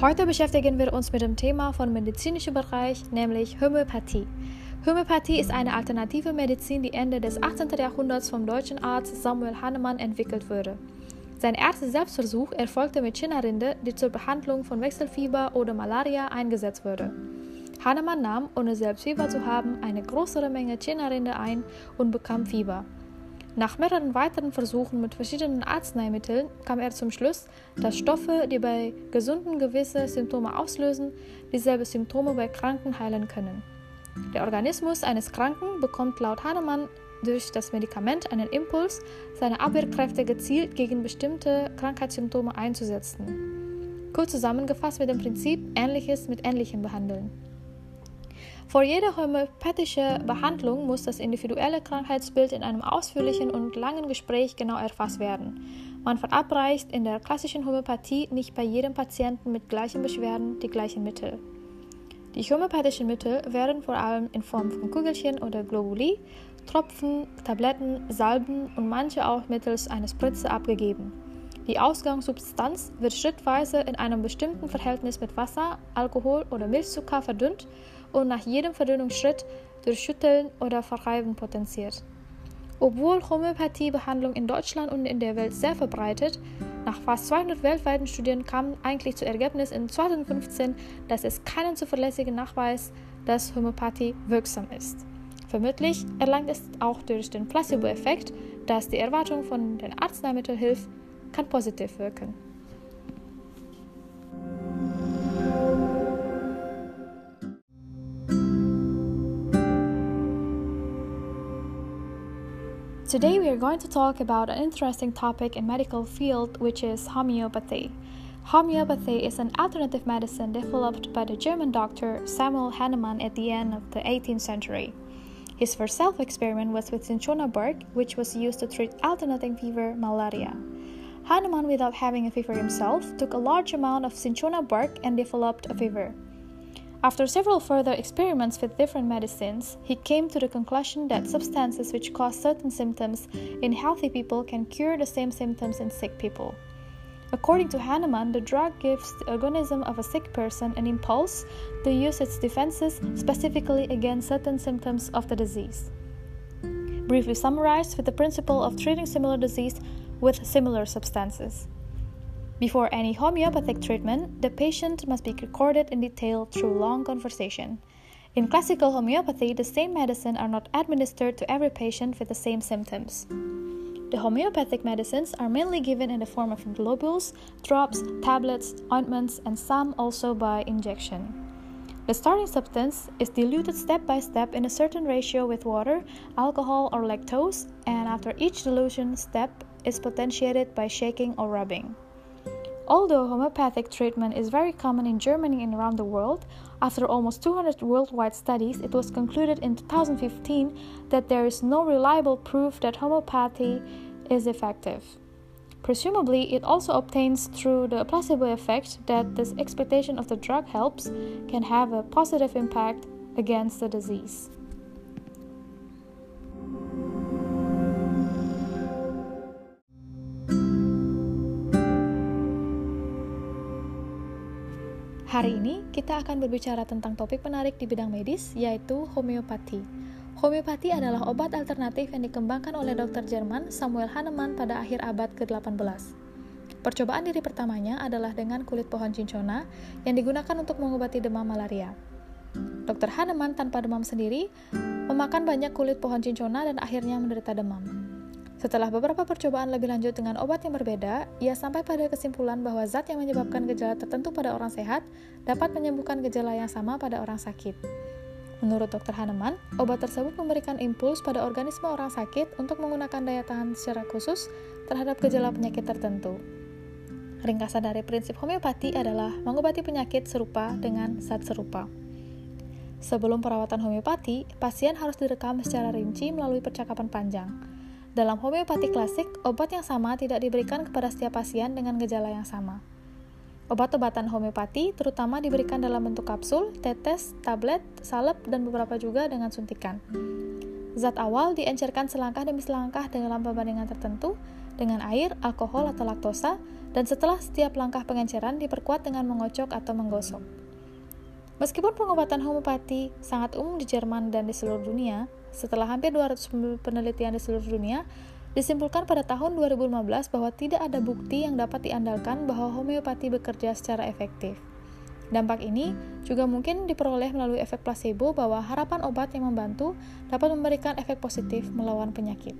Heute beschäftigen wir uns mit dem Thema von medizinischen Bereich, nämlich Homöopathie. Homöopathie ist eine alternative Medizin, die Ende des 18. Jahrhunderts vom deutschen Arzt Samuel Hahnemann entwickelt wurde. Sein erster Selbstversuch erfolgte mit China-Rinde, die zur Behandlung von Wechselfieber oder Malaria eingesetzt wurde. Hahnemann nahm, ohne selbst Fieber zu haben, eine größere Menge China-Rinde ein und bekam Fieber. Nach mehreren weiteren Versuchen mit verschiedenen Arzneimitteln kam er zum Schluss, dass Stoffe, die bei Gesunden gewisse Symptome auslösen, dieselbe Symptome bei Kranken heilen können. Der Organismus eines Kranken bekommt laut Hahnemann durch das Medikament einen Impuls, seine Abwehrkräfte gezielt gegen bestimmte Krankheitssymptome einzusetzen. Kurz zusammengefasst mit dem Prinzip Ähnliches mit Ähnlichem behandeln. Vor jeder homöopathischen Behandlung muss das individuelle Krankheitsbild in einem ausführlichen und langen Gespräch genau erfasst werden. Man verabreicht in der klassischen Homöopathie nicht bei jedem Patienten mit gleichen Beschwerden die gleichen Mittel. Die homöopathischen Mittel werden vor allem in Form von Kugelchen oder Globuli, Tropfen, Tabletten, Salben und manche auch mittels einer Spritze abgegeben. Die Ausgangssubstanz wird schrittweise in einem bestimmten Verhältnis mit Wasser, Alkohol oder Milchzucker verdünnt und nach jedem Verdünnungsschritt durch Schütteln oder Verreiben potenziert. Obwohl Homöopathiebehandlung in Deutschland und in der Welt sehr verbreitet, nach fast 200 weltweiten Studien kam eigentlich zu Ergebnis in 2015, dass es keinen zuverlässigen Nachweis, dass Homöopathie wirksam ist. Vermutlich erlangt es auch durch den Placebo-Effekt, dass die Erwartung von den Arzneimitteln hilft, kann positiv wirken. Today we are going to talk about an interesting topic in medical field which is homeopathy. Homeopathy is an alternative medicine developed by the German doctor Samuel Hahnemann at the end of the 18th century. His first self experiment was with cinchona bark, which was used to treat alternating fever malaria. Hahnemann, without having a fever himself, took a large amount of cinchona bark and developed a fever. After several further experiments with different medicines, he came to the conclusion that substances which cause certain symptoms in healthy people can cure the same symptoms in sick people. According to Hahnemann, the drug gives the organism of a sick person an impulse to use its defenses specifically against certain symptoms of the disease. Briefly summarized with the principle of treating similar disease with similar substances. Before any homeopathic treatment, the patient must be recorded in detail through long conversation. In classical homeopathy, the same medicine are not administered to every patient with the same symptoms. The homeopathic medicines are mainly given in the form of globules, drops, tablets, ointments, and some also by injection. The starting substance is diluted step by step in a certain ratio with water, alcohol, or lactose, and after each dilution step is potentiated by shaking or rubbing. Although homeopathic treatment is very common in Germany and around the world, after almost 200 worldwide studies, it was concluded in 2015 that there is no reliable proof that homeopathy is effective. Presumably, it also obtains through the placebo effect that this expectation of the drug helps can have a positive impact against the disease. Hari ini kita akan berbicara tentang topik menarik di bidang medis yaitu homeopati. Homeopati adalah obat alternatif yang dikembangkan oleh dokter Jerman Samuel Hahnemann pada akhir abad ke-18. Percobaan diri pertamanya adalah dengan kulit pohon cincona yang digunakan untuk mengobati demam malaria. Dr. Hahnemann tanpa demam sendiri memakan banyak kulit pohon cincona dan akhirnya menderita demam. Setelah beberapa percobaan lebih lanjut dengan obat yang berbeda, ia sampai pada kesimpulan bahwa zat yang menyebabkan gejala tertentu pada orang sehat dapat menyembuhkan gejala yang sama pada orang sakit. Menurut Dr. Hahnemann, obat tersebut memberikan impuls pada organisme orang sakit untuk menggunakan daya tahan secara khusus terhadap gejala penyakit tertentu. Ringkasan dari prinsip homeopati adalah mengobati penyakit serupa dengan zat serupa. Sebelum perawatan homeopati, pasien harus direkam secara rinci melalui percakapan panjang. Dalam homeopati klasik, obat yang sama tidak diberikan kepada setiap pasien dengan gejala yang sama. Obat-obatan homeopati terutama diberikan dalam bentuk kapsul, tetes, tablet, salep, dan beberapa juga dengan suntikan. Zat awal diencerkan selangkah demi selangkah dengan perbandingan tertentu dengan air, alkohol, atau laktosa, dan setelah setiap langkah pengenceran diperkuat dengan mengocok atau menggosok. Meskipun pengobatan homeopati sangat umum di Jerman dan di seluruh dunia, setelah hampir 200 penelitian di seluruh dunia, disimpulkan pada tahun 2015 bahwa tidak ada bukti yang dapat diandalkan bahwa homeopati bekerja secara efektif. Dampak ini juga mungkin diperoleh melalui efek placebo bahwa harapan obat yang membantu dapat memberikan efek positif melawan penyakit.